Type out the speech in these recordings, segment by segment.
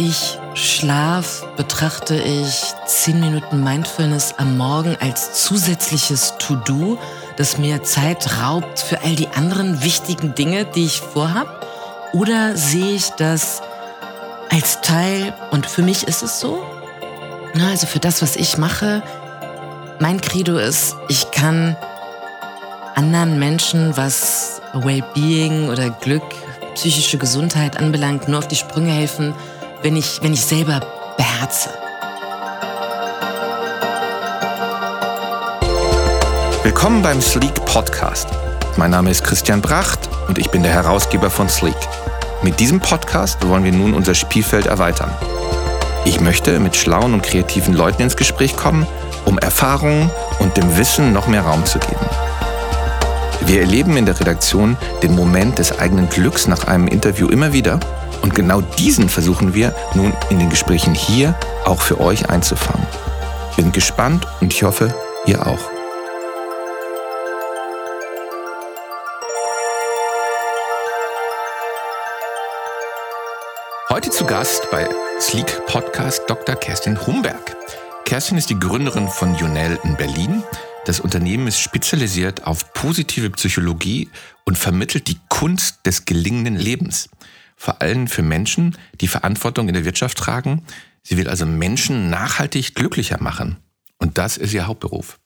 ich Schlaf, betrachte ich 10 Minuten Mindfulness am Morgen als zusätzliches To-Do, das mir Zeit raubt für all die anderen wichtigen Dinge, die ich vorhab? Oder sehe ich das als Teil, und für mich ist es so, also für das, was ich mache, mein Credo ist, ich kann anderen Menschen, was Wellbeing oder Glück, psychische Gesundheit anbelangt, nur auf die Sprünge helfen, wenn ich, wenn ich selber beherze. Willkommen beim Sleek Podcast. Mein Name ist Christian Bracht und ich bin der Herausgeber von Sleek. Mit diesem Podcast wollen wir nun unser Spielfeld erweitern. Ich möchte mit schlauen und kreativen Leuten ins Gespräch kommen, um Erfahrungen und dem Wissen noch mehr Raum zu geben. Wir erleben in der Redaktion den Moment des eigenen Glücks nach einem Interview immer wieder und genau diesen versuchen wir nun in den Gesprächen hier auch für euch einzufangen. Bin gespannt und ich hoffe, ihr auch. Heute zu Gast bei Sleek Podcast Dr. Kerstin Humberg. Kerstin ist die Gründerin von Junel in Berlin. Das Unternehmen ist spezialisiert auf positive Psychologie und vermittelt die Kunst des gelingenden Lebens vor allem für Menschen, die Verantwortung in der Wirtschaft tragen. Sie will also Menschen nachhaltig glücklicher machen. Und das ist ihr Hauptberuf.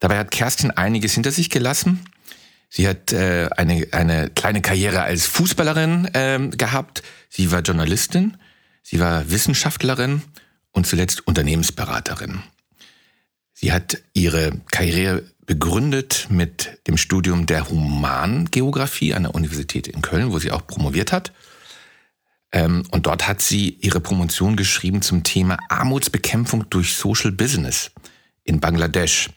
Dabei hat Kerstin einiges hinter sich gelassen. Sie hat äh, eine, eine kleine Karriere als Fußballerin äh, gehabt. Sie war Journalistin, sie war Wissenschaftlerin und zuletzt Unternehmensberaterin. Sie hat ihre Karriere begründet mit dem Studium der Humangeografie an der Universität in Köln, wo sie auch promoviert hat. Ähm, und dort hat sie ihre Promotion geschrieben zum Thema Armutsbekämpfung durch Social Business in Bangladesch.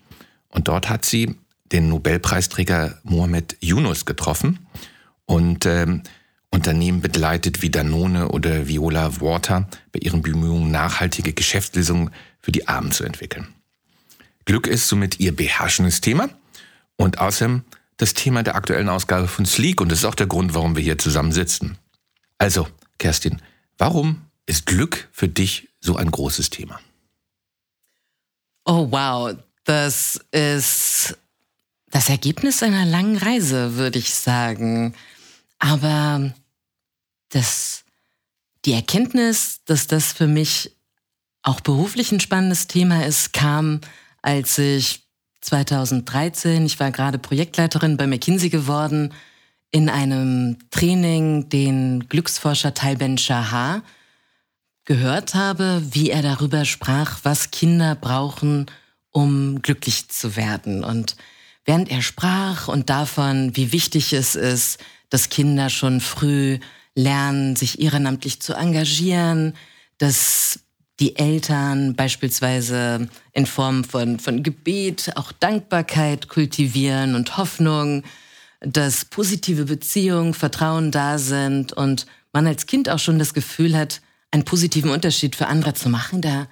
Und dort hat sie den Nobelpreisträger Mohamed Yunus getroffen und ähm, Unternehmen begleitet wie Danone oder Viola Water bei ihren Bemühungen, nachhaltige Geschäftslösungen für die Armen zu entwickeln. Glück ist somit ihr beherrschendes Thema und außerdem das Thema der aktuellen Ausgabe von Sleek und das ist auch der Grund, warum wir hier zusammen sitzen. Also, Kerstin, warum ist Glück für dich so ein großes Thema? Oh wow, das ist das Ergebnis einer langen Reise, würde ich sagen. Aber das, die Erkenntnis, dass das für mich auch beruflich ein spannendes Thema ist, kam als ich 2013, ich war gerade Projektleiterin bei McKinsey geworden, in einem Training den Glücksforscher Talben Shahar gehört habe, wie er darüber sprach, was Kinder brauchen, um glücklich zu werden. Und während er sprach und davon, wie wichtig es ist, dass Kinder schon früh lernen, sich ehrenamtlich zu engagieren, dass die Eltern beispielsweise in Form von, von Gebet auch Dankbarkeit kultivieren und Hoffnung, dass positive Beziehungen, Vertrauen da sind und man als Kind auch schon das Gefühl hat, einen positiven Unterschied für andere zu machen. Da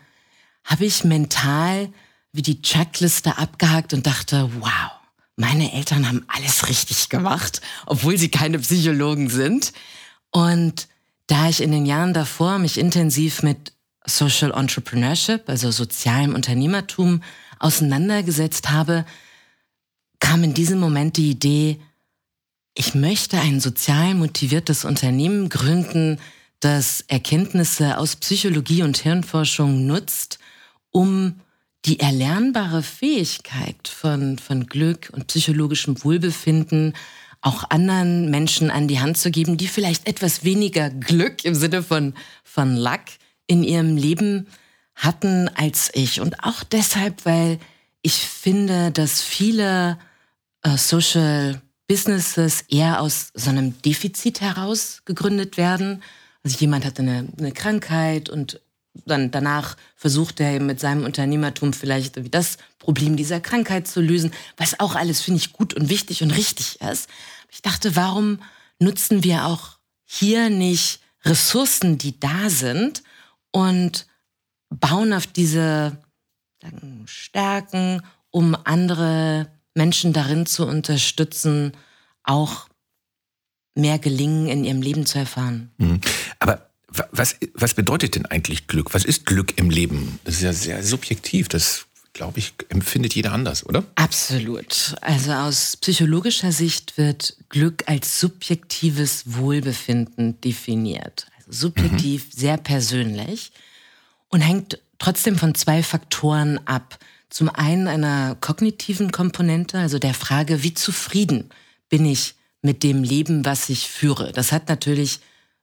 habe ich mental wie die Checkliste abgehakt und dachte, wow, meine Eltern haben alles richtig gemacht, obwohl sie keine Psychologen sind. Und da ich in den Jahren davor mich intensiv mit Social Entrepreneurship, also sozialem Unternehmertum, auseinandergesetzt habe, kam in diesem Moment die Idee, ich möchte ein sozial motiviertes Unternehmen gründen, das Erkenntnisse aus Psychologie und Hirnforschung nutzt, um die erlernbare Fähigkeit von, von Glück und psychologischem Wohlbefinden auch anderen Menschen an die Hand zu geben, die vielleicht etwas weniger Glück im Sinne von, von Luck in ihrem Leben hatten als ich. Und auch deshalb, weil ich finde, dass viele äh, Social Businesses eher aus so einem Defizit heraus gegründet werden. Also jemand hat eine, eine Krankheit und dann danach versucht er mit seinem Unternehmertum vielleicht das Problem dieser Krankheit zu lösen, was auch alles finde ich gut und wichtig und richtig ist. Ich dachte, warum nutzen wir auch hier nicht Ressourcen, die da sind und bauen auf diese sagen, Stärken, um andere Menschen darin zu unterstützen, auch mehr Gelingen in ihrem Leben zu erfahren. Mhm. Aber Was, was bedeutet denn eigentlich Glück? Was ist Glück im Leben? Das ist ja sehr subjektiv. Das, glaube ich, empfindet jeder anders, oder? Absolut. Also aus psychologischer Sicht wird Glück als subjektives Wohlbefinden definiert. Subjektiv, mhm. sehr persönlich und hängt trotzdem von zwei Faktoren ab. Zum einen einer kognitiven Komponente, also der Frage, wie zufrieden bin ich mit dem Leben, was ich führe. Das hat natürlich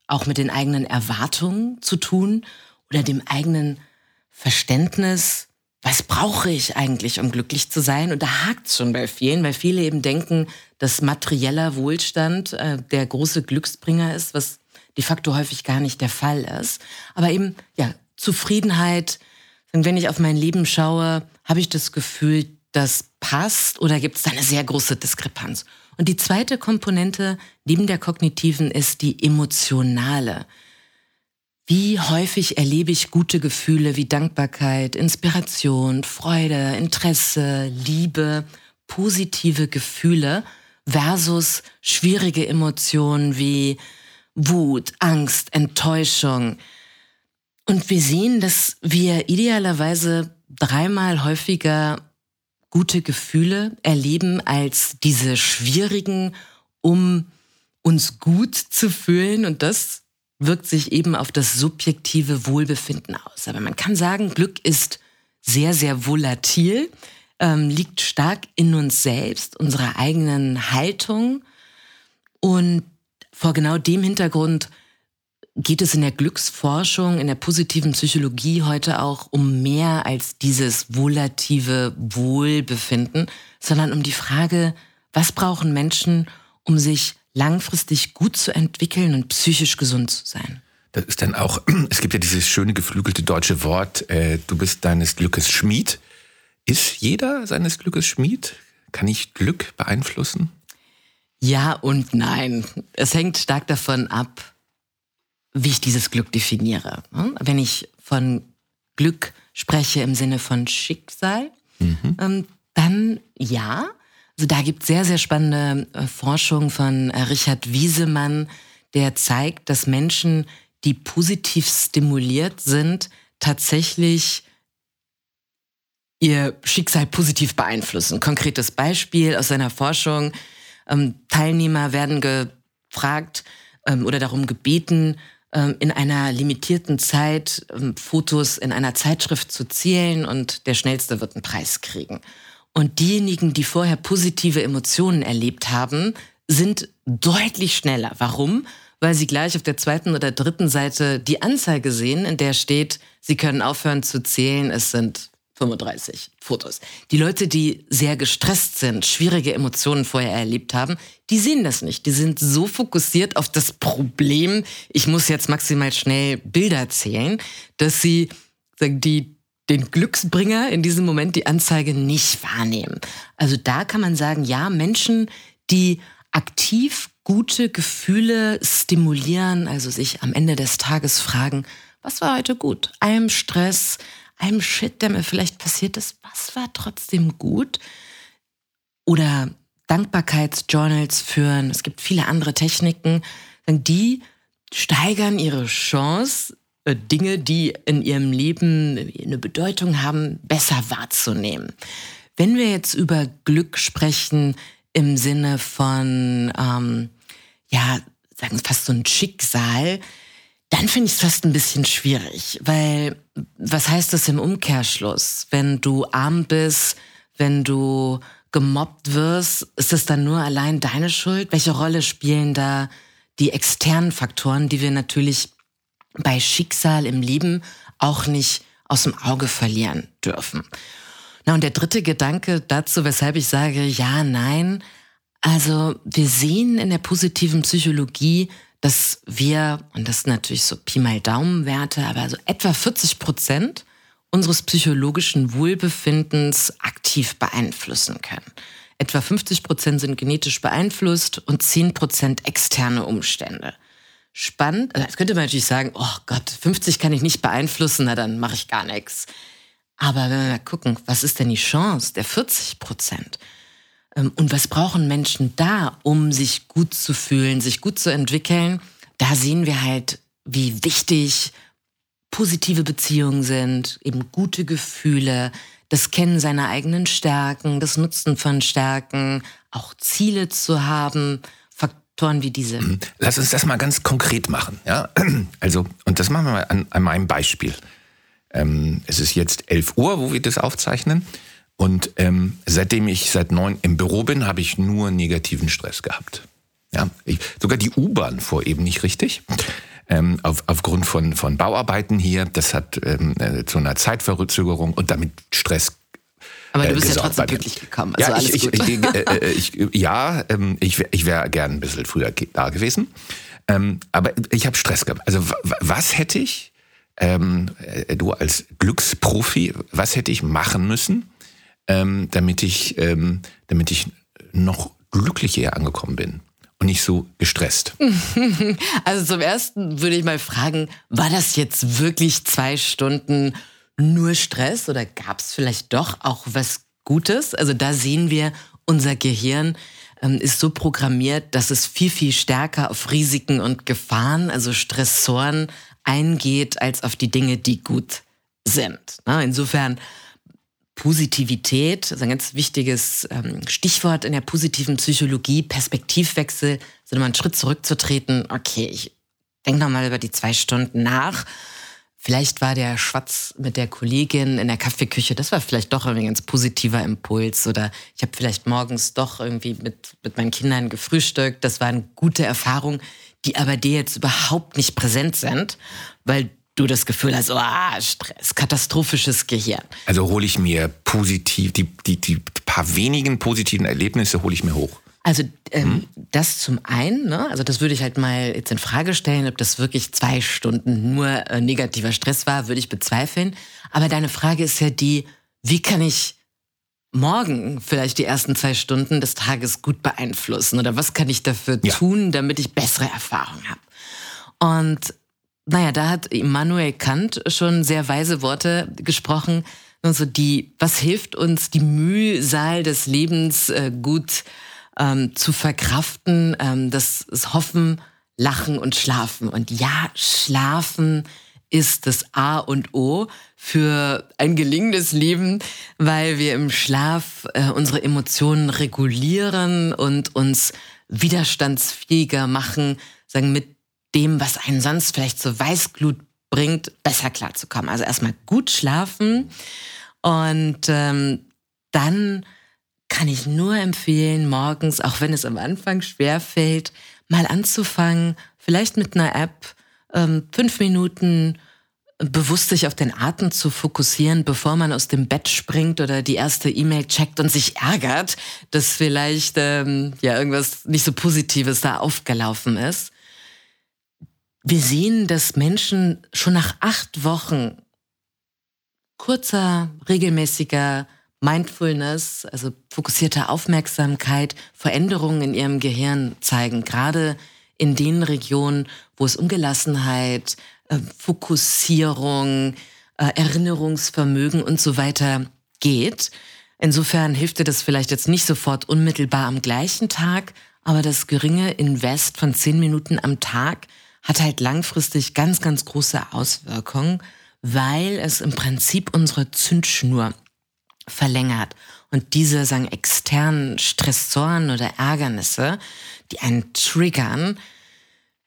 auch mit den eigenen Erwartungen zu tun oder dem eigenen Verständnis, was brauche ich eigentlich, um glücklich zu sein? Und da hakt es schon bei vielen, weil viele eben denken, dass materieller Wohlstand äh, der große Glücksbringer ist, was de facto häufig gar nicht der Fall ist. Aber eben, ja, Zufriedenheit, wenn ich auf mein Leben schaue, habe ich das Gefühl, das passt oder gibt es da eine sehr große Diskrepanz? Und die zweite Komponente neben der kognitiven ist die emotionale. Wie häufig erlebe ich gute Gefühle wie Dankbarkeit, Inspiration, Freude, Interesse, Liebe, positive Gefühle versus schwierige Emotionen wie Wut, Angst, Enttäuschung. Und wir sehen, dass wir idealerweise dreimal häufiger gute Gefühle erleben als diese schwierigen, um uns gut zu fühlen. Und das wirkt sich eben auf das subjektive Wohlbefinden aus. Aber man kann sagen, Glück ist sehr, sehr volatil, ähm, liegt stark in uns selbst, unserer eigenen Haltung. Und vor genau dem Hintergrund geht es in der Glücksforschung, in der positiven Psychologie heute auch um mehr als dieses volative Wohlbefinden, sondern um die Frage, was brauchen Menschen, um sich langfristig gut zu entwickeln und psychisch gesund zu sein? Das ist dann auch, es gibt ja dieses schöne geflügelte deutsche Wort, äh, du bist deines Glückes Schmied. Ist jeder seines Glückes Schmied? Kann ich Glück beeinflussen? Ja und nein. Es hängt stark davon ab, wie ich dieses Glück definiere. Ne? Wenn ich von Glück spreche im Sinne von Schicksal, mhm. Ähm, dann ja. Also da gibt es sehr, sehr spannende äh, Forschung von äh, Richard Wiesemann, der zeigt, dass Menschen, die positiv stimuliert sind, tatsächlich ihr Schicksal positiv beeinflussen. Konkretes Beispiel aus seiner Forschung. Ähm, Teilnehmer werden gefragt ähm, oder darum gebeten, ähm, in einer limitierten Zeit ähm, Fotos in einer Zeitschrift zu zielen und der Schnellste wird einen Preis kriegen. Und diejenigen, die vorher positive Emotionen erlebt haben, sind deutlich schneller. Warum? Weil sie gleich auf der zweiten oder dritten Seite die Anzeige sehen, in der steht, sie können aufhören zu zählen, es sind 35 Fotos. Die Leute, die sehr gestresst sind, schwierige Emotionen vorher erlebt haben, die sehen das nicht. Die sind so fokussiert auf das Problem, ich muss jetzt maximal schnell Bilder zählen, dass sie die den Glücksbringer in diesem Moment die Anzeige nicht wahrnehmen. Also da kann man sagen, ja, Menschen, die aktiv gute Gefühle stimulieren, also sich am Ende des Tages fragen, was war heute gut? Allem Stress, einem Shit, der mir vielleicht passiert ist, was war trotzdem gut? Oder Dankbarkeitsjournals führen. Es gibt viele andere Techniken. Die steigern ihre Chance, äh, Dinge, die in ihrem Leben eine Bedeutung haben, besser wahrzunehmen. Wenn wir jetzt über Glück sprechen im Sinne von, ähm, ja, sagen wir fast so ein Schicksal, dann finde ich es fast ein bisschen schwierig, weil was heißt das im Umkehrschluss? Wenn du arm bist, wenn du gemobbt wirst, ist es dann nur allein deine Schuld? Welche Rolle spielen da die externen Faktoren, die wir natürlich bei Schicksal im Leben auch nicht aus dem Auge verlieren dürfen? Na, und der dritte Gedanke dazu, weshalb ich sage, ja, nein. Also, wir sehen in der positiven Psychologie, dass wir, und das sind natürlich so Pi mal Daumenwerte, aber so etwa 40 Prozent unseres psychologischen Wohlbefindens aktiv beeinflussen können. Etwa 50 Prozent sind genetisch beeinflusst und 10 Prozent externe Umstände. Spannend, also jetzt könnte man natürlich sagen, oh Gott, 50 kann ich nicht beeinflussen, na dann mache ich gar nichts. Aber wenn wir mal gucken, was ist denn die Chance der 40 Prozent? Ähm, und was brauchen Menschen da, um sich gut zu fühlen, sich gut zu entwickeln? Da sehen wir halt, wie wichtig positive Beziehungen sind, eben gute Gefühle, das Kennen seiner eigenen Stärken, das Nutzen von Stärken, auch Ziele zu haben, Faktoren wie diese. Mhm. Lass uns das mal ganz konkret machen. Ja? Also, und das machen wir mal an, an meinem Beispiel. Ähm, es ist jetzt 11 Uhr, wo wir das aufzeichnen. Und ähm, seitdem ich seit neun im Büro bin, habe ich nur negativen Stress gehabt. Ja, ich, sogar die U-Bahn fuhr eben nicht richtig. Ähm, auf, aufgrund von, von Bauarbeiten hier. Das hat ähm, äh, zu einer Zeitverzögerung und damit Stress aber du bist äh, ja trotzdem glücklich gekommen. Also ja, ich, ich, ich, ich, ja, ich, ich wäre gern ein bisschen früher da gewesen. Ähm, aber ich habe Stress gehabt. Also was hätte ich, ähm, äh, du als Glücksprofi, was hätte ich machen müssen, ähm, damit, ich, ähm, damit ich noch glücklicher angekommen bin? und nicht so gestresst? Also zum Ersten würde ich mal fragen, war das jetzt wirklich zwei Stunden nur Stress oder gab es vielleicht doch auch was Gutes? Also da sehen wir, unser Gehirn ähm, ist so programmiert, dass es viel, viel stärker auf Risiken und Gefahren, also Stressoren eingeht, als auf die Dinge, die gut sind. Insofern Positivität, also ein ganz wichtiges ähm, Stichwort in der positiven Psychologie, Perspektivwechsel, also mal einen Schritt zurückzutreten, okay, ich denke nochmal über die zwei Stunden nach. Vielleicht war der Schwatz mit der Kollegin in der Kaffeeküche, das war vielleicht doch irgendwie ein ganz positiver Impuls. Oder ich habe vielleicht morgens doch irgendwie mit, mit meinen Kindern gefrühstückt. Das war eine gute Erfahrung, die aber dir jetzt überhaupt nicht präsent sind, weil du das Gefühl hast, oh, Stress, katastrophisches Gehirn. Also hole ich mir positiv, die, die, die paar wenigen positiven Erlebnisse hole ich mir hoch. Also ähm, hm? das zum einen, ne? also das würde ich halt mal jetzt in Frage stellen, ob das wirklich zwei Stunden nur äh, negativer Stress war, würde ich bezweifeln. Aber deine Frage ist ja die, wie kann ich morgen vielleicht die ersten zwei Stunden des Tages gut beeinflussen oder was kann ich dafür ja. tun, damit ich bessere Erfahrungen habe? Und naja, da hat Immanuel Kant schon sehr weise Worte gesprochen. Also die, was hilft uns, die Mühsal des Lebens äh, gut ähm, zu verkraften? Ähm, das ist Hoffen, Lachen und Schlafen. Und ja, Schlafen ist das A und O für ein gelingendes Leben, weil wir im Schlaf äh, unsere Emotionen regulieren und uns widerstandsfähiger machen, sagen mit dem, was einen sonst vielleicht zur Weißglut bringt, besser klarzukommen. Also erstmal gut schlafen und ähm, dann kann ich nur empfehlen, morgens, auch wenn es am Anfang schwer fällt, mal anzufangen, vielleicht mit einer App, ähm, fünf Minuten bewusst sich auf den Atem zu fokussieren, bevor man aus dem Bett springt oder die erste E-Mail checkt und sich ärgert, dass vielleicht ähm, ja irgendwas nicht so Positives da aufgelaufen ist. Wir sehen, dass Menschen schon nach acht Wochen kurzer, regelmäßiger Mindfulness, also fokussierte Aufmerksamkeit, Veränderungen in ihrem Gehirn zeigen, gerade in den Regionen, wo es um Gelassenheit, äh, Fokussierung, äh, Erinnerungsvermögen und so weiter geht. Insofern hilft dir das vielleicht jetzt nicht sofort unmittelbar am gleichen Tag, aber das geringe Invest von zehn Minuten am Tag hat halt langfristig ganz, ganz große Auswirkungen, weil es im Prinzip unsere Zündschnur verlängert. Und diese sagen externen Stressoren oder Ärgernisse, die einen triggern,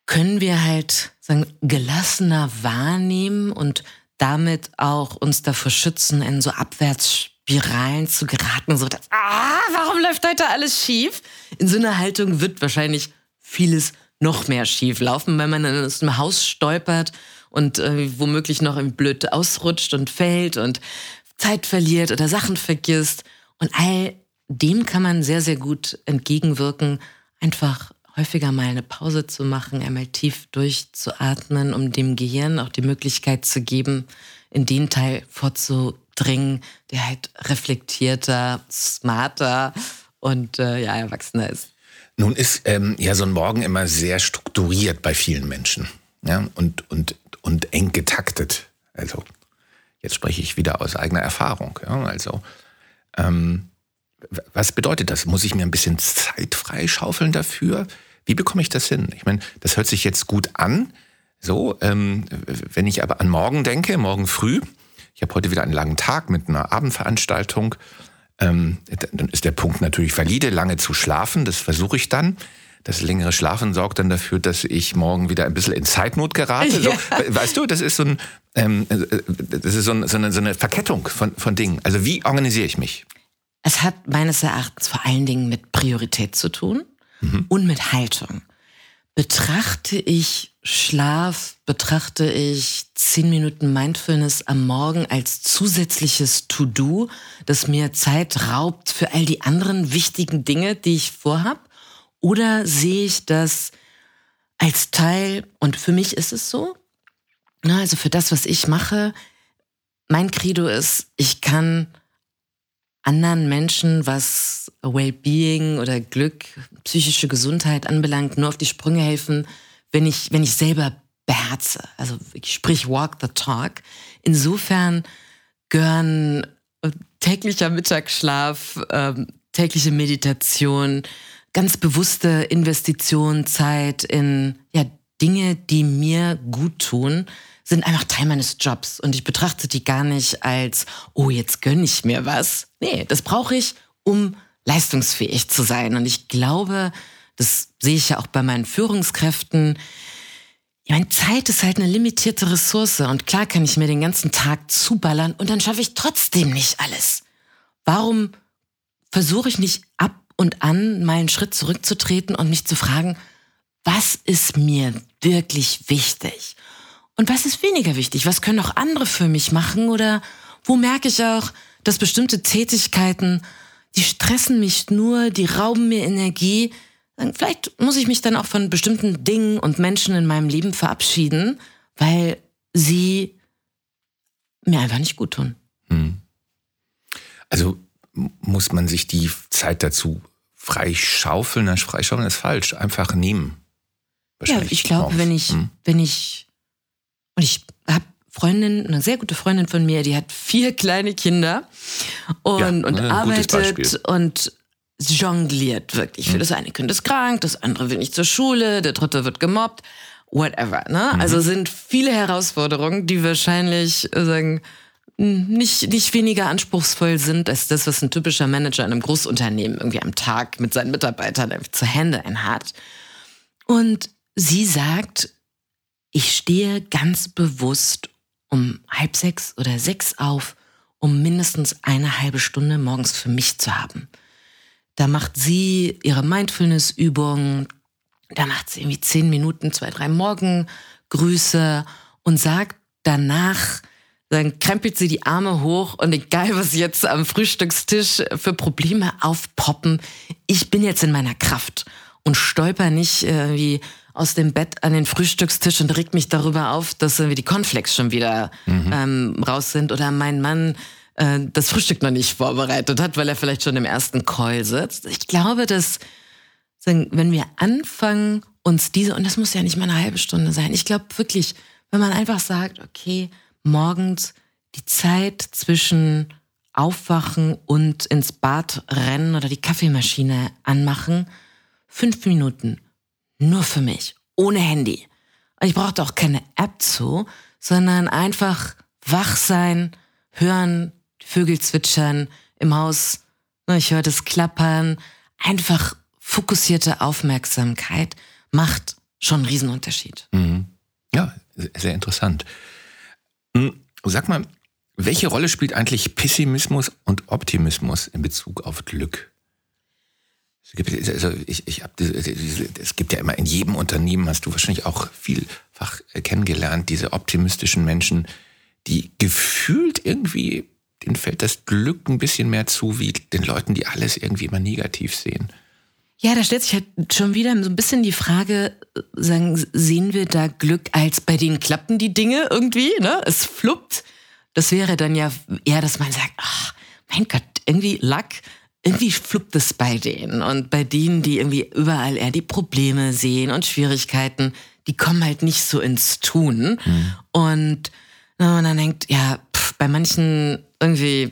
können wir halt sagen gelassener wahrnehmen und damit auch uns davor schützen, in so Abwärtsspiralen zu geraten, so dass, ah, warum läuft heute alles schief? In so einer Haltung wird wahrscheinlich vieles noch mehr schief laufen, wenn man aus dem Haus stolpert und äh, womöglich noch blöd ausrutscht und fällt und Zeit verliert oder Sachen vergisst. Und all dem kann man sehr, sehr gut entgegenwirken, einfach häufiger mal eine Pause zu machen, einmal tief durchzuatmen, um dem Gehirn auch die Möglichkeit zu geben, in den Teil vorzudringen, der halt reflektierter, smarter und äh, ja, erwachsener ist. Nun ist ähm, ja so ein Morgen immer sehr strukturiert bei vielen Menschen ja, und, und, und eng getaktet. Also jetzt spreche ich wieder aus eigener Erfahrung. Ja, also ähm, was bedeutet das? Muss ich mir ein bisschen Zeit freischaufeln dafür? Wie bekomme ich das hin? Ich meine, das hört sich jetzt gut an. So, ähm, wenn ich aber an morgen denke, morgen früh, ich habe heute wieder einen langen Tag mit einer Abendveranstaltung, ähm, dann ist der Punkt natürlich valide, lange zu schlafen, das versuche ich dann. Das längere Schlafen sorgt dann dafür, dass ich morgen wieder ein bisschen in Zeitnot gerate. So, Weißt du, das ist so, ein, ähm, äh, das ist so, ein, so, eine, so eine Verkettung von, von Dingen. Also wie organisiere ich mich? Es hat meines Erachtens vor allen Dingen mit Priorität zu tun mhm. und mit Haltung. Betrachte ich Schlaf, betrachte ich zehn Minuten Mindfulness am Morgen als zusätzliches To-Do, das mir Zeit raubt für all die anderen wichtigen Dinge, die ich vorhab? Oder sehe ich das als Teil, und für mich ist es so, also für das, was ich mache, mein Credo ist, ich kann anderen Menschen, was Wellbeing oder Glück, psychische Gesundheit anbelangt, nur auf die Sprünge helfen, wenn ich, wenn ich selber beherze. Also ich sprich walk the talk. Insofern gehören äh, täglicher Mittagsschlaf, ähm, tägliche Meditation, ganz bewusste Investition, Zeit in ja, Dinge, die mir gut tun, sind einfach Teil meines Jobs. Und ich betrachte die gar nicht als, oh, jetzt gönne ich mir was. Nee, das brauche ich, um leistungsfähig zu sein. Und ich glaube, das sehe ich ja auch bei meinen Führungskräften. Ja, meine Zeit ist halt eine limitierte Ressource und klar kann ich mir den ganzen Tag zuballern und dann schaffe ich trotzdem nicht alles. Warum versuche ich nicht ab und an mal einen Schritt zurückzutreten und mich zu fragen, was ist mir wirklich wichtig? Und was ist weniger wichtig? Was können auch andere für mich machen? Oder wo merke ich auch, dass bestimmte Tätigkeiten, die stressen mich nur, die rauben mir Energie. Vielleicht muss ich mich dann auch von bestimmten Dingen und Menschen in meinem Leben verabschieden, weil sie mir einfach nicht gut tun. Hm. Also muss man sich die Zeit dazu freischaufeln? Nein, freischaufeln ist falsch. Einfach nehmen. Ja, ich glaube, wenn ich, hm. wenn ich und ich habe Freundin, eine sehr gute Freundin von mir, die hat vier kleine Kinder und, ja, und arbeitet und jongliert wirklich. Für mhm. das eine Kind ist krank, das andere will nicht zur Schule, der dritte wird gemobbt, whatever. Ne? Mhm. Also sind viele Herausforderungen, die wahrscheinlich äh, sagen, nicht, nicht weniger anspruchsvoll sind als das, was ein typischer Manager in einem Großunternehmen irgendwie am Tag mit seinen Mitarbeitern zu handeln hat. Und sie sagt, ich stehe ganz bewusst um halb sechs oder sechs auf, um mindestens eine halbe Stunde morgens für mich zu haben. Da macht sie ihre Mindfulness-Übungen, da macht sie irgendwie zehn Minuten, zwei, drei Morgengrüße und sagt danach, dann krempelt sie die Arme hoch und egal, was jetzt am Frühstückstisch für Probleme aufpoppen, ich bin jetzt in meiner Kraft und stolper nicht äh, wie aus dem Bett an den Frühstückstisch und regt mich darüber auf, dass irgendwie die Cornflakes schon wieder mhm. ähm, raus sind oder mein Mann äh, das Frühstück noch nicht vorbereitet hat, weil er vielleicht schon im ersten Call sitzt. Ich glaube, dass wenn wir anfangen, uns diese, und das muss ja nicht mal eine halbe Stunde sein, ich glaube wirklich, wenn man einfach sagt, okay, morgens die Zeit zwischen Aufwachen und ins Bad rennen oder die Kaffeemaschine anmachen, fünf Minuten nur für mich, ohne Handy. Und ich brauchte auch keine App zu, sondern einfach wach sein, hören, Vögel zwitschern im Haus. Ne, ich höre das Klappern. Einfach fokussierte Aufmerksamkeit macht schon einen Riesenunterschied. Mhm. Ja, sehr interessant. Hm, sag mal, welche Rolle spielt eigentlich Pessimismus und Optimismus in Bezug auf Glück? Also ich, ich hab, es gibt ja immer in jedem Unternehmen, hast du wahrscheinlich auch vielfach kennengelernt, diese optimistischen Menschen, die gefühlt irgendwie, denen fällt das Glück ein bisschen mehr zu, wie den Leuten, die alles irgendwie immer negativ sehen. Ja, da stellt sich halt schon wieder so ein bisschen die Frage, sagen, sehen wir da Glück als bei denen klappen die Dinge irgendwie, ne? Es fluppt. Das wäre dann ja eher, dass man sagt, ach, mein Gott, irgendwie Luck irgendwie fluppt es bei denen. Und bei denen, die irgendwie überall eher die Probleme sehen und Schwierigkeiten, die kommen halt nicht so ins Tun. Mhm. Und man dann denkt, ja, pff, bei manchen irgendwie,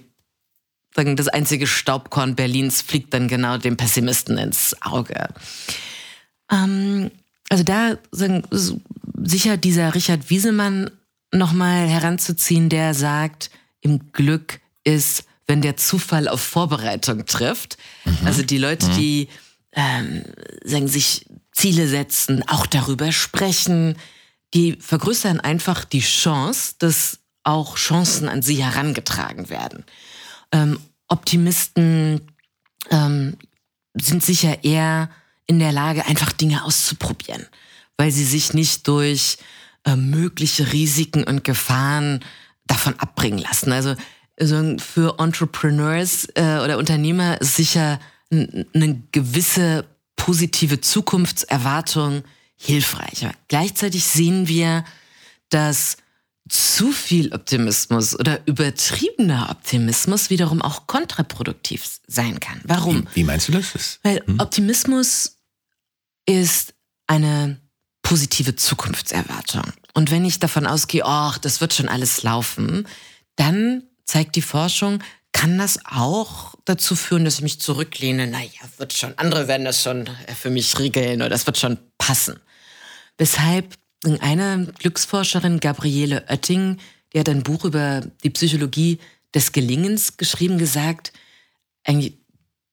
sagen, das einzige Staubkorn Berlins fliegt dann genau dem Pessimisten ins Auge. Ähm, also da sagen, sicher dieser Richard Wiesemann nochmal heranzuziehen, der sagt, im Glück ist, wenn der Zufall auf Vorbereitung trifft. Mhm. Also die Leute, mhm. die ähm, sagen, sich Ziele setzen, auch darüber sprechen, die vergrößern einfach die Chance, dass auch Chancen an sie herangetragen werden. Ähm, Optimisten ähm, sind sicher eher in der Lage, einfach Dinge auszuprobieren, weil sie sich nicht durch äh, mögliche Risiken und Gefahren davon abbringen lassen. Also, also für Entrepreneurs äh, oder Unternehmer ist sicher eine gewisse positive Zukunftserwartung hilfreich. Aber gleichzeitig sehen wir, dass zu viel Optimismus oder übertriebener Optimismus wiederum auch kontraproduktiv sein kann. Warum? Wie, wie meinst du das? Weil hm? Optimismus ist eine positive Zukunftserwartung. Und wenn ich davon ausgehe, ach, das wird schon alles laufen, dann zeigt die Forschung, kann das auch dazu führen, dass ich mich zurücklehne, naja, wird schon, andere werden das schon für mich regeln oder das wird schon passen. Weshalb eine Glücksforscherin, Gabriele Oetting, die hat ein Buch über die Psychologie des Gelingens geschrieben, gesagt, eigentlich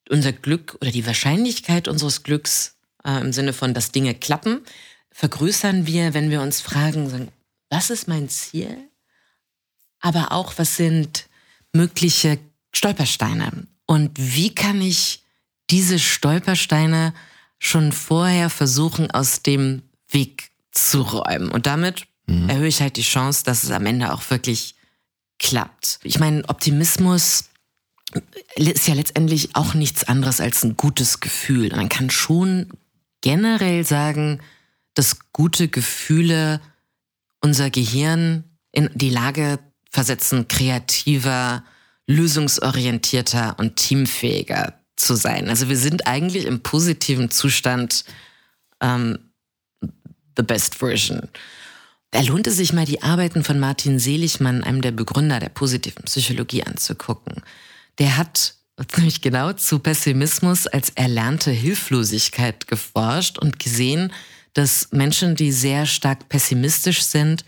unser Glück oder die Wahrscheinlichkeit unseres Glücks äh, im Sinne von, dass Dinge klappen, vergrößern wir, wenn wir uns fragen, sagen, was ist mein Ziel? Aber auch, was sind mögliche Stolpersteine? Und wie kann ich diese Stolpersteine schon vorher versuchen, aus dem Weg zu räumen? Und damit mhm. erhöhe ich halt die Chance, dass es am Ende auch wirklich klappt. Ich meine, Optimismus ist ja letztendlich auch nichts anderes als ein gutes Gefühl. Man kann schon generell sagen, dass gute Gefühle unser Gehirn in die Lage versetzen, kreativer, lösungsorientierter und teamfähiger zu sein. Also wir sind eigentlich im positiven Zustand ähm, the best version. Da lohnt es sich mal, die Arbeiten von Martin Seligmann, einem der Begründer der positiven Psychologie, anzugucken. Der hat nämlich genau zu Pessimismus als erlernte Hilflosigkeit geforscht und gesehen, dass Menschen, die sehr stark pessimistisch sind,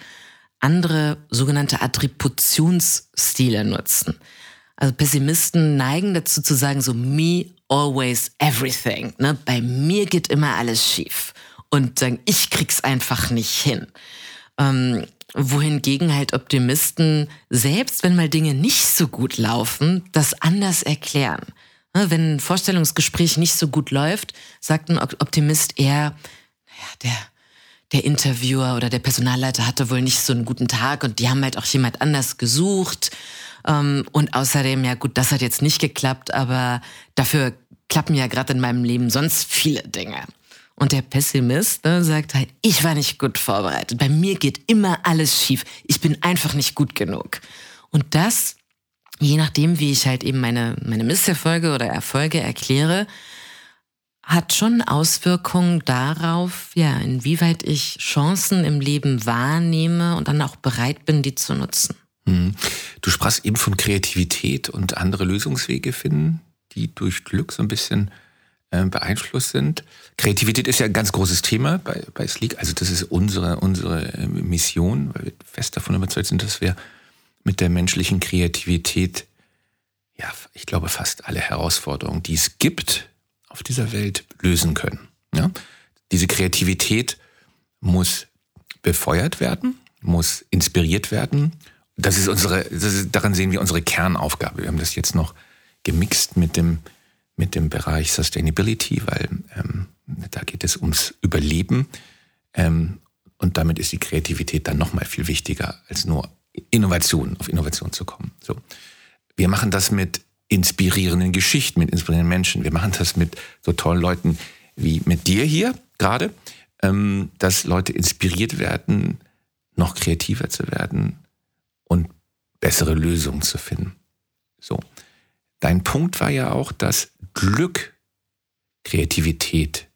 andere sogenannte Attributionsstile nutzen. Also Pessimisten neigen dazu zu sagen, so me, always, everything. Ne? Bei mir geht immer alles schief. Und sagen, ich krieg's einfach nicht hin. Ähm, wohingegen halt Optimisten, selbst wenn mal Dinge nicht so gut laufen, das anders erklären. Ne? Wenn ein Vorstellungsgespräch nicht so gut läuft, sagt ein Optimist eher, ja, der, der Interviewer oder der Personalleiter hatte wohl nicht so einen guten Tag und die haben halt auch jemand anders gesucht. Ähm, und außerdem, ja gut, das hat jetzt nicht geklappt, aber dafür klappen ja gerade in meinem Leben sonst viele Dinge. Und der Pessimist ne, sagt halt, ich war nicht gut vorbereitet. Bei mir geht immer alles schief. Ich bin einfach nicht gut genug. Und das, je nachdem, wie ich halt eben meine, meine Misserfolge oder Erfolge erkläre, hat schon Auswirkungen darauf, ja, inwieweit ich Chancen im Leben wahrnehme und dann auch bereit bin, die zu nutzen. Hm. Du sprachst eben von Kreativität und andere Lösungswege finden, die durch Glück so ein bisschen beeinflusst sind. Kreativität ist ja ein ganz großes Thema bei, bei Sleek. Also das ist unsere, unsere äh, Mission, weil wir fest davon überzeugt sind, dass wir mit der menschlichen Kreativität, ja, ich glaube, fast alle Herausforderungen, die es gibt, auf dieser Welt lösen können. Ja? Diese Kreativität muss befeuert werden, muss inspiriert werden. Das ist unsere, das ist, daran sehen wir unsere Kernaufgabe. Wir haben das jetzt noch gemixt mit dem, mit dem Bereich Sustainability, weil ähm, da geht es ums Überleben. Ähm, und damit ist die Kreativität dann nochmal viel wichtiger, als nur Innovation, auf Innovation zu kommen. So. Wir machen das mit inspirierenden Geschichten, mit inspirierenden Menschen. Wir machen das mit so tollen Leuten wie mit dir hier gerade, ähm, dass Leute inspiriert werden, noch kreativer zu werden und bessere Lösungen zu finden. So. Dein Punkt war ja auch, dass Glück Kreativität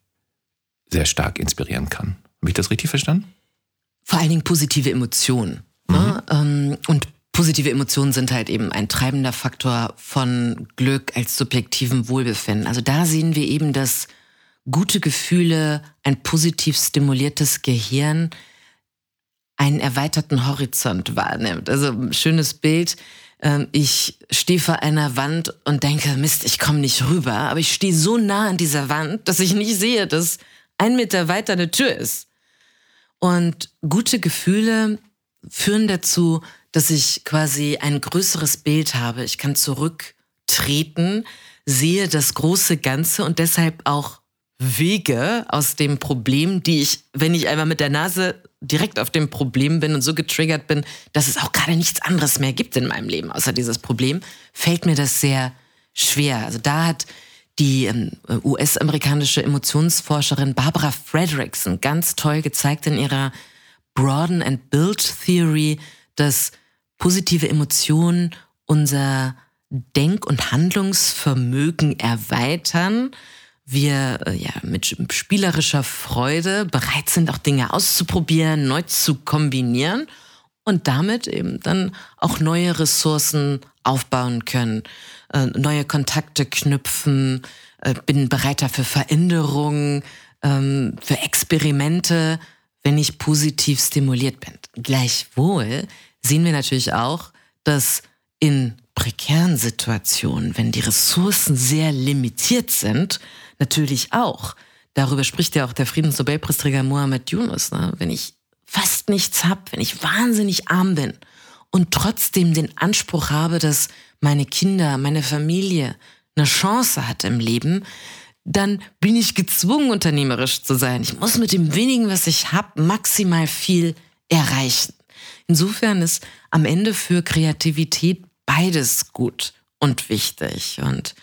sehr stark inspirieren kann. Habe ich das richtig verstanden? Vor allen Dingen positive Emotionen. Ne? Mhm. Ne? Und Positive Emotionen sind halt eben ein treibender Faktor von Glück als subjektivem Wohlbefinden. Also da sehen wir eben, dass gute Gefühle, ein positiv stimuliertes Gehirn einen erweiterten Horizont wahrnimmt. Also schönes Bild. Ähm, ich stehe vor einer Wand und denke, Mist, ich komme nicht rüber, aber ich stehe so nah an dieser Wand, dass ich nicht sehe, dass ein Meter weiter eine Tür ist. Und gute Gefühle führen dazu, dass ich quasi ein größeres Bild habe. Ich kann zurücktreten, sehe das große Ganze und deshalb auch Wege aus dem Problem, die ich, wenn ich einmal mit der Nase direkt auf dem Problem bin und so getriggert bin, dass es auch gerade nichts anderes mehr gibt in meinem Leben außer dieses Problem, fällt mir das sehr schwer. Also da hat die ähm, US-amerikanische Emotionsforscherin Barbara Fredrickson ganz toll gezeigt in ihrer Broaden and Build Theory, dass positive Emotionen unser Denk- und Handlungsvermögen erweitern. Wir äh, ja mit spielerischer Freude bereit sind, auch Dinge auszuprobieren, neu zu kombinieren und damit eben dann auch neue Ressourcen aufbauen können, äh, neue Kontakte knüpfen, äh, bin bereiter für Veränderungen, ähm, für Experimente, wenn ich positiv stimuliert bin. Gleichwohl sehen wir natürlich auch, dass in prekären Situationen, wenn die Ressourcen sehr limitiert sind, natürlich auch. Darüber spricht ja auch der Friedensnobelpreisträger Mohammed Yunus. Ne? Wenn ich fast nichts habe, wenn ich wahnsinnig arm bin und trotzdem den Anspruch habe, dass meine Kinder, meine Familie eine Chance hat im Leben, dann bin ich gezwungen, unternehmerisch zu sein. Ich muss mit dem wenigen, was ich habe, maximal viel erreichen. Insofern ist am Ende für Kreativität beides gut und wichtig. Und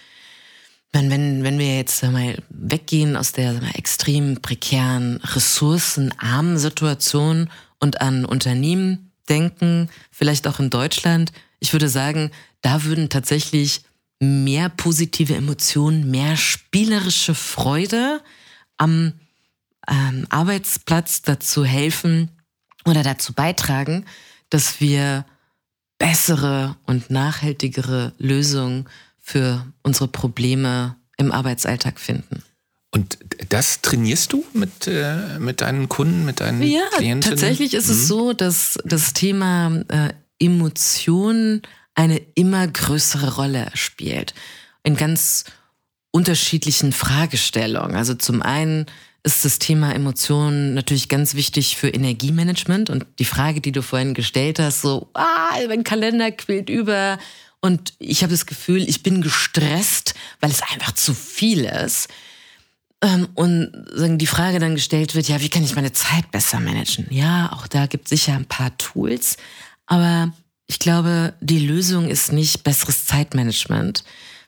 wenn, wenn, wenn wir jetzt mal weggehen aus der mal, extrem prekären, ressourcenarmen Situation und an Unternehmen denken, vielleicht auch in Deutschland, ich würde sagen, da würden tatsächlich mehr positive Emotionen, mehr spielerische Freude am ähm, Arbeitsplatz dazu helfen, oder dazu beitragen, dass wir bessere und nachhaltigere Lösungen für unsere Probleme im Arbeitsalltag finden. Und das trainierst du mit, äh, mit deinen Kunden, mit deinen ja, Klienten? Tatsächlich ist mhm. es so, dass das Thema äh, Emotionen eine immer größere Rolle spielt. In ganz unterschiedlichen Fragestellungen. Also zum einen ist das Thema Emotionen natürlich ganz wichtig für Energiemanagement. Und die Frage, die du vorhin gestellt hast, so, ah, mein Kalender quillt über und ich habe das Gefühl, ich bin gestresst, weil es einfach zu viel ist. Ähm, und die Frage dann gestellt wird, ja, wie kann ich meine Zeit besser managen? Ja, auch da gibt es sicher ein paar Tools. Aber ich glaube, die Lösung ist nicht besseres Zeitmanagement,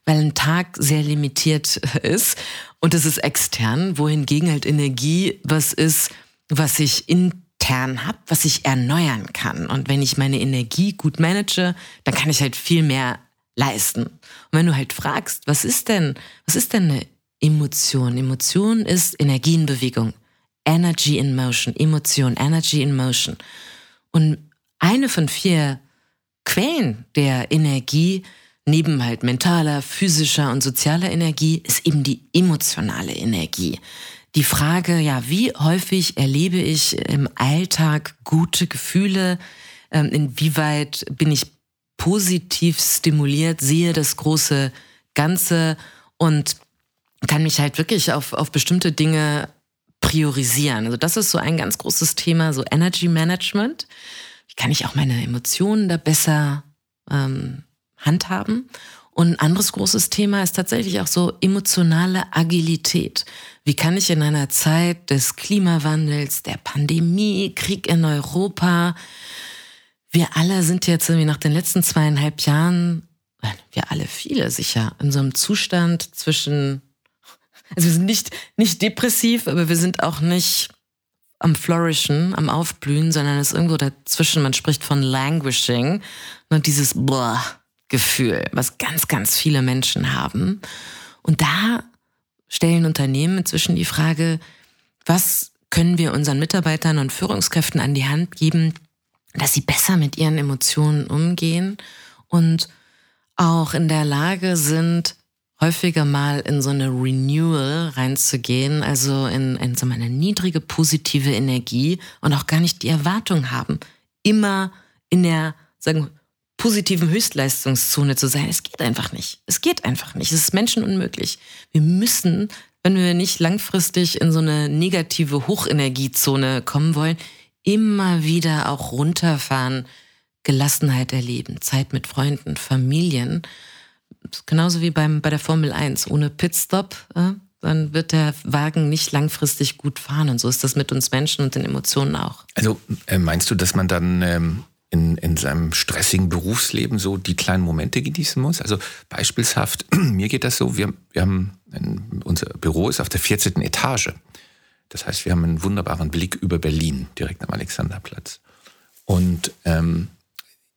weil ein Tag sehr limitiert ist und es ist extern, wohingegen halt Energie was ist, was ich intern habe, was ich erneuern kann. Und wenn ich meine Energie gut manage, dann kann ich halt viel mehr leisten. Und wenn du halt fragst, was ist denn, was ist denn eine Emotion? Emotion ist Energie in Bewegung. Energy in Motion, Emotion, Energy in Motion. Und eine von vier Quellen der Energie neben halt mentaler, physischer und sozialer Energie ist eben die emotionale Energie. Die Frage, ja, wie häufig erlebe ich im Alltag gute Gefühle? Ähm, inwieweit bin ich positiv stimuliert, sehe das große Ganze und kann mich halt wirklich auf, auf bestimmte Dinge priorisieren. Also das ist so ein ganz großes Thema, so Energy Management. Wie kann ich auch meine Emotionen da besser ähm, handhaben. Und ein anderes großes Thema ist tatsächlich auch so emotionale Agilität. Wie kann ich in einer Zeit des Klimawandels, der Pandemie, Krieg in Europa, wir alle sind jetzt irgendwie nach den letzten zweieinhalb Jahren, wir alle viele sicher, in so einem Zustand zwischen, also wir sind nicht, nicht depressiv, aber wir sind auch nicht am Flourishen, am Aufblühen, sondern es ist irgendwo dazwischen. Man spricht von Languishing und dieses Boah Gefühl, was ganz, ganz viele Menschen haben. Und da stellen Unternehmen inzwischen die Frage, was können wir unseren Mitarbeitern und Führungskräften an die Hand geben, dass sie besser mit ihren Emotionen umgehen und auch in der Lage sind, häufiger mal in so eine Renewal reinzugehen, also in, in so eine niedrige positive Energie und auch gar nicht die Erwartung haben, immer in der, sagen positiven Höchstleistungszone zu sein. Es geht einfach nicht. Es geht einfach nicht. Es ist menschenunmöglich. Wir müssen, wenn wir nicht langfristig in so eine negative Hochenergiezone kommen wollen, immer wieder auch runterfahren, Gelassenheit erleben, Zeit mit Freunden, Familien. Genauso wie beim, bei der Formel 1. Ohne Pitstop, äh, dann wird der Wagen nicht langfristig gut fahren. Und so ist das mit uns Menschen und den Emotionen auch. Also äh, meinst du, dass man dann ähm, in, in seinem stressigen Berufsleben so die kleinen Momente genießen muss? Also beispielshaft, mir geht das so, wir, wir haben, ein, unser Büro ist auf der 14. Etage. Das heißt, wir haben einen wunderbaren Blick über Berlin, direkt am Alexanderplatz. Und ähm,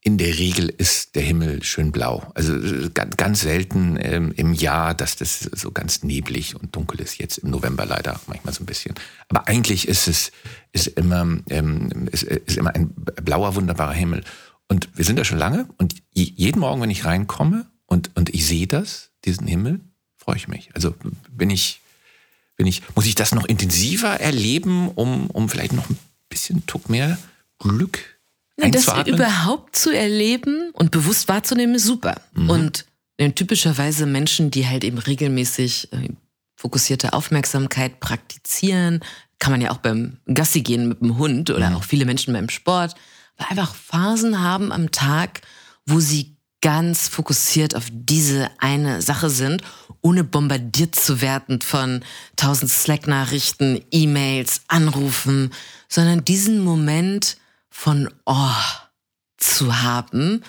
in der Regel ist der Himmel schön blau. Also ganz, ganz selten ähm, im Jahr, dass das so ganz neblig und dunkel ist. Jetzt im November leider manchmal so ein bisschen. Aber eigentlich ist es ist immer, ähm, ist, ist immer ein blauer, wunderbarer Himmel. Und wir sind da schon lange und jeden Morgen, wenn ich reinkomme und, und ich sehe das, diesen Himmel, freue ich mich. Also bin ich, bin ich, muss ich das noch intensiver erleben, um, um vielleicht noch ein bisschen Tuck mehr Glück ja, das überhaupt zu erleben und bewusst wahrzunehmen, ist super. Mhm. Und äh, typischerweise Menschen, die halt eben regelmäßig äh, fokussierte Aufmerksamkeit praktizieren, kann man ja auch beim Gassi gehen mit dem Hund oder mhm. auch viele Menschen beim Sport, weil einfach Phasen haben am Tag, wo sie ganz fokussiert auf diese eine Sache sind, ohne bombardiert zu werden von tausend Slack-Nachrichten, E-Mails, Anrufen, sondern diesen Moment von Oh zu haben,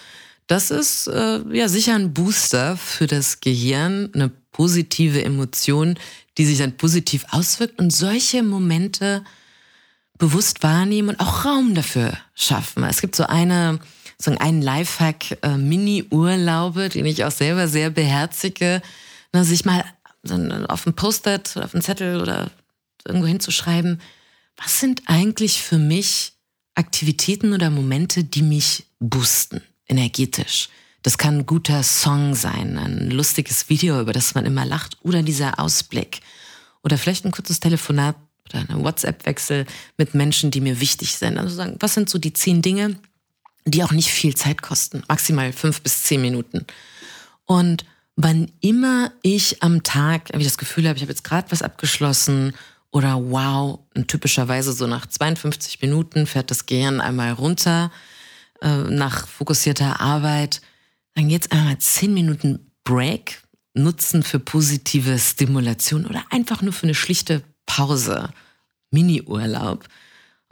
das ist äh, ja sicher ein Booster für das Gehirn, eine positive Emotion, die sich dann positiv auswirkt und solche Momente bewusst wahrnehmen und auch Raum dafür schaffen. Es gibt so eine, so einen Lifehack, äh, Mini-Urlaube, den ich auch selber sehr beherzige, na, sich mal auf ein Post-it oder auf einen Zettel oder irgendwo hinzuschreiben, was sind eigentlich für mich Aktivitäten oder Momente, die mich boosten, energetisch. Das kann ein guter Song sein, ein lustiges Video, über das man immer lacht, oder dieser Ausblick. Oder vielleicht ein kurzes Telefonat oder ein WhatsApp-Wechsel mit Menschen, die mir wichtig sind. Also sagen, was sind so die zehn Dinge, die auch nicht viel Zeit kosten, maximal fünf bis zehn Minuten. Und wann immer ich am Tag ich das Gefühl habe, ich habe jetzt gerade was abgeschlossen oder wow, typischerweise so nach 52 Minuten fährt das Gehirn einmal runter äh, nach fokussierter Arbeit. Dann geht's einmal 10 Minuten Break, nutzen für positive Stimulation oder einfach nur für eine schlichte Pause, Mini-Urlaub.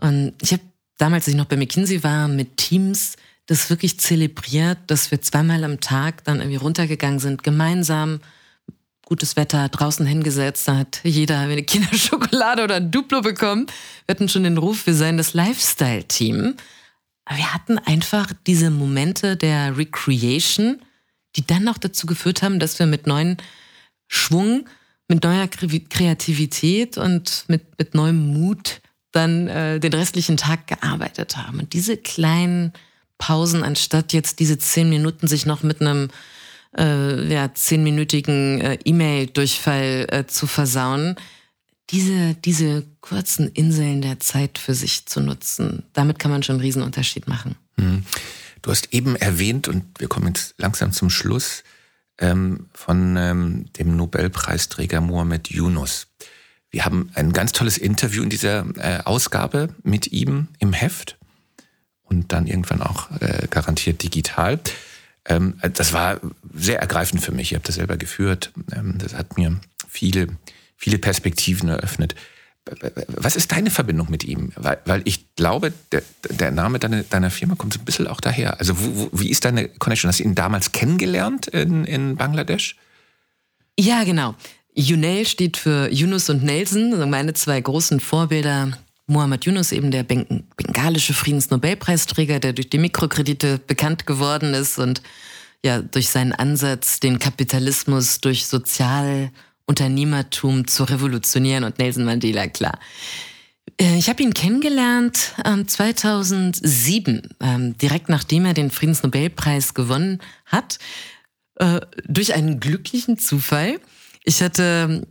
Und ich habe damals, als ich noch bei McKinsey war, mit Teams das wirklich zelebriert, dass wir zweimal am Tag dann irgendwie runtergegangen sind, gemeinsam gutes Wetter, draußen hingesetzt, da hat jeder eine Kinderschokolade oder ein Duplo bekommen. Wir hatten schon den Ruf, wir seien das Lifestyle-Team. Aber wir hatten einfach diese Momente der Recreation, die dann auch dazu geführt haben, dass wir mit neuen Schwung, mit neuer Kreativität und mit, mit neuem Mut dann äh, den restlichen Tag gearbeitet haben. Und diese kleinen Pausen, anstatt jetzt diese zehn Minuten sich noch mit einem äh, ja, zehnminütigen äh, E-Mail-Durchfall äh, zu versauen, diese, diese kurzen Inseln der Zeit für sich zu nutzen, damit kann man schon einen Riesenunterschied machen. Hm. Du hast eben erwähnt, und wir kommen jetzt langsam zum Schluss, ähm, von ähm, dem Nobelpreisträger Mohamed Yunus. Wir haben ein ganz tolles Interview in dieser äh, Ausgabe mit ihm im Heft und dann irgendwann auch äh, garantiert digital. Ähm, das war sehr ergreifend für mich. Ich habe das selber geführt. Ähm, das hat mir viele, viele Perspektiven eröffnet. Was ist deine Verbindung mit ihm? Weil, weil ich glaube, der, der Name deiner, deiner Firma kommt so ein bisschen auch daher. Also wo, wo, wie ist deine Connection? Hast du ihn damals kennengelernt in, in Bangladesch? Ja, genau. Junel steht für Yunus und Nelson, also meine zwei großen Vorbilder Muhammad Yunus, eben der bengalische Friedensnobelpreisträger, der durch die Mikrokredite bekannt geworden ist und ja durch seinen Ansatz, den Kapitalismus durch Sozialunternehmertum zu revolutionieren und Nelson Mandela, klar. Äh, ich habe ihn kennengelernt ähm, 2007, ähm, direkt nachdem er den Friedensnobelpreis gewonnen hat. äh, durch einen glücklichen Zufall. Ich hatte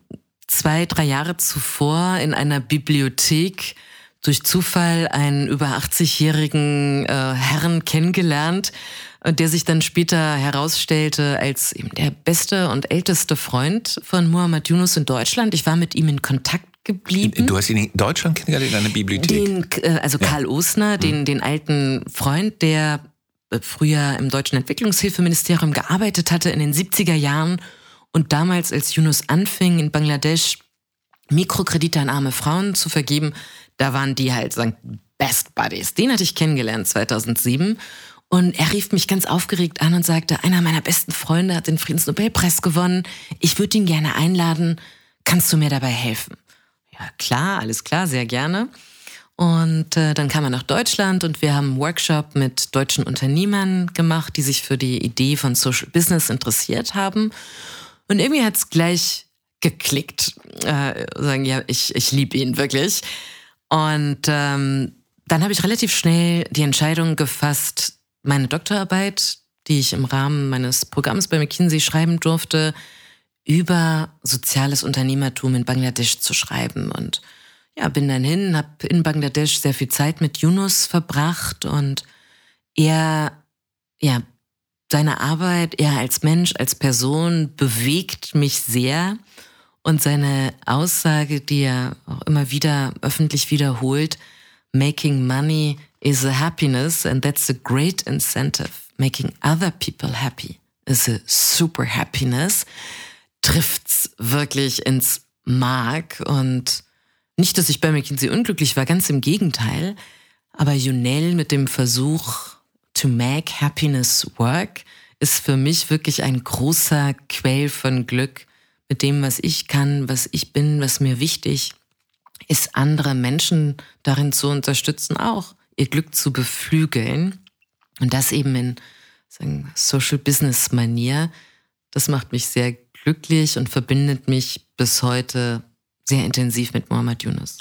zwei, drei Jahre zuvor in einer Bibliothek durch Zufall einen über 80-jährigen äh, Herrn kennengelernt, äh, der sich dann später herausstellte als eben der beste und älteste Freund von Muhammad Yunus in Deutschland. Ich war mit ihm in Kontakt geblieben. Du hast ihn in Deutschland kennengelernt in einer Bibliothek? Den, äh, also ja. Karl Osner, den, mhm. den alten Freund, der äh, früher im Deutschen Entwicklungshilfeministerium gearbeitet hatte in den 70er Jahren und damals, als Yunus anfing, in Bangladesch Mikrokredite an arme Frauen zu vergeben, da waren die halt sagen, Best Buddies. Den hatte ich kennengelernt 2007. Und er rief mich ganz aufgeregt an und sagte, einer meiner besten Freunde hat den Friedensnobelpreis gewonnen. Ich würde ihn gerne einladen. Kannst du mir dabei helfen? Ja, klar, alles klar, sehr gerne. Und äh, dann kam er nach Deutschland und wir haben einen Workshop mit deutschen Unternehmern gemacht, die sich für die Idee von Social Business interessiert haben. Und irgendwie hat es gleich geklickt. Äh, sagen, ja, ich, ich liebe ihn wirklich. Und ähm, dann habe ich relativ schnell die Entscheidung gefasst, meine Doktorarbeit, die ich im Rahmen meines Programms bei McKinsey schreiben durfte, über soziales Unternehmertum in Bangladesch zu schreiben. Und ja, bin dann hin, habe in Bangladesch sehr viel Zeit mit Yunus verbracht und er, ja, seine Arbeit, er als Mensch, als Person bewegt mich sehr. Und seine Aussage, die er auch immer wieder öffentlich wiederholt, making money is a happiness and that's a great incentive. Making other people happy is a super happiness. Trifft's wirklich ins Mark und nicht, dass ich bei McKinsey unglücklich war, ganz im Gegenteil. Aber Junel mit dem Versuch to make happiness work ist für mich wirklich ein großer Quell von Glück mit dem, was ich kann, was ich bin, was mir wichtig ist, andere Menschen darin zu unterstützen, auch ihr Glück zu beflügeln. Und das eben in Social Business Manier. Das macht mich sehr glücklich und verbindet mich bis heute sehr intensiv mit Muhammad Yunus.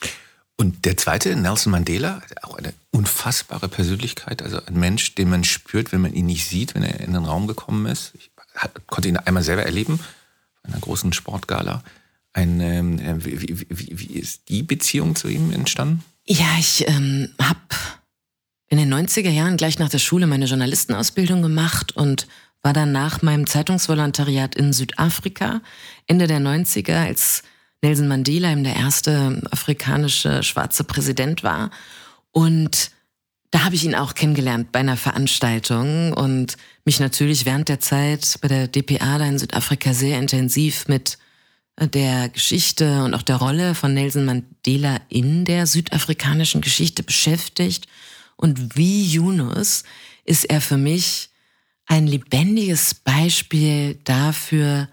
Und der zweite, Nelson Mandela, auch eine unfassbare Persönlichkeit, also ein Mensch, den man spürt, wenn man ihn nicht sieht, wenn er in den Raum gekommen ist. Ich konnte ihn einmal selber erleben, einer großen Sportgala. Ein, ähm, äh, wie, wie, wie, wie, ist die Beziehung zu ihm entstanden? Ja, ich ähm, habe in den 90er Jahren gleich nach der Schule meine Journalistenausbildung gemacht und war dann nach meinem Zeitungsvolontariat in Südafrika Ende der 90er, als Nelson Mandela eben der erste afrikanische schwarze Präsident war. Und da habe ich ihn auch kennengelernt bei einer Veranstaltung und mich natürlich während der Zeit bei der DPA da in Südafrika sehr intensiv mit der Geschichte und auch der Rolle von Nelson Mandela in der südafrikanischen Geschichte beschäftigt. Und wie Yunus ist er für mich ein lebendiges Beispiel dafür,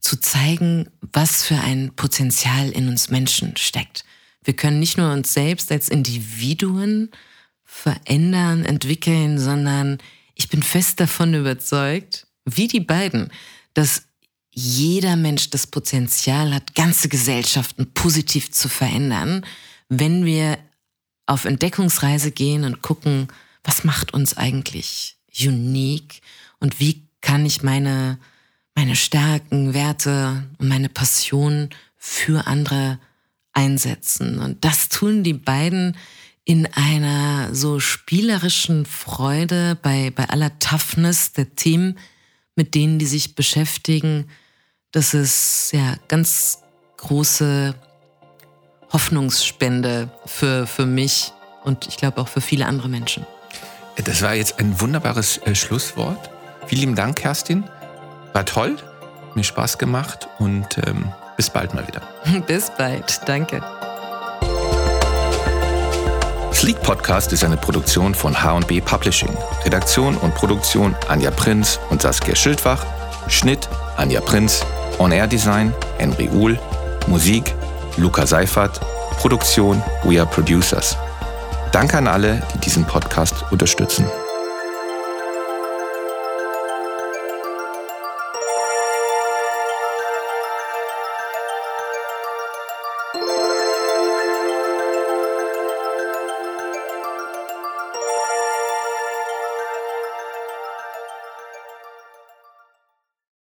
zu zeigen, was für ein Potenzial in uns Menschen steckt. Wir können nicht nur uns selbst als Individuen verändern, entwickeln, sondern ich bin fest davon überzeugt, wie die beiden, dass jeder Mensch das Potenzial hat, ganze Gesellschaften positiv zu verändern, wenn wir auf Entdeckungsreise gehen und gucken, was macht uns eigentlich unique und wie kann ich meine meine Stärken, Werte und meine Passion für andere einsetzen. Und das tun die beiden in einer so spielerischen Freude bei, bei aller Toughness der Themen, mit denen die sich beschäftigen. Das ist ja ganz große Hoffnungsspende für, für mich und ich glaube auch für viele andere Menschen. Das war jetzt ein wunderbares äh, Schlusswort. Vielen lieben Dank, Kerstin. War toll, mir Spaß gemacht und ähm, bis bald mal wieder. Bis bald, danke. Sleek Podcast ist eine Produktion von HB Publishing. Redaktion und Produktion Anja Prinz und Saskia Schildwach. Schnitt Anja Prinz. On-Air Design Henry Uhl. Musik Luca Seifert. Produktion We Are Producers. Danke an alle, die diesen Podcast unterstützen.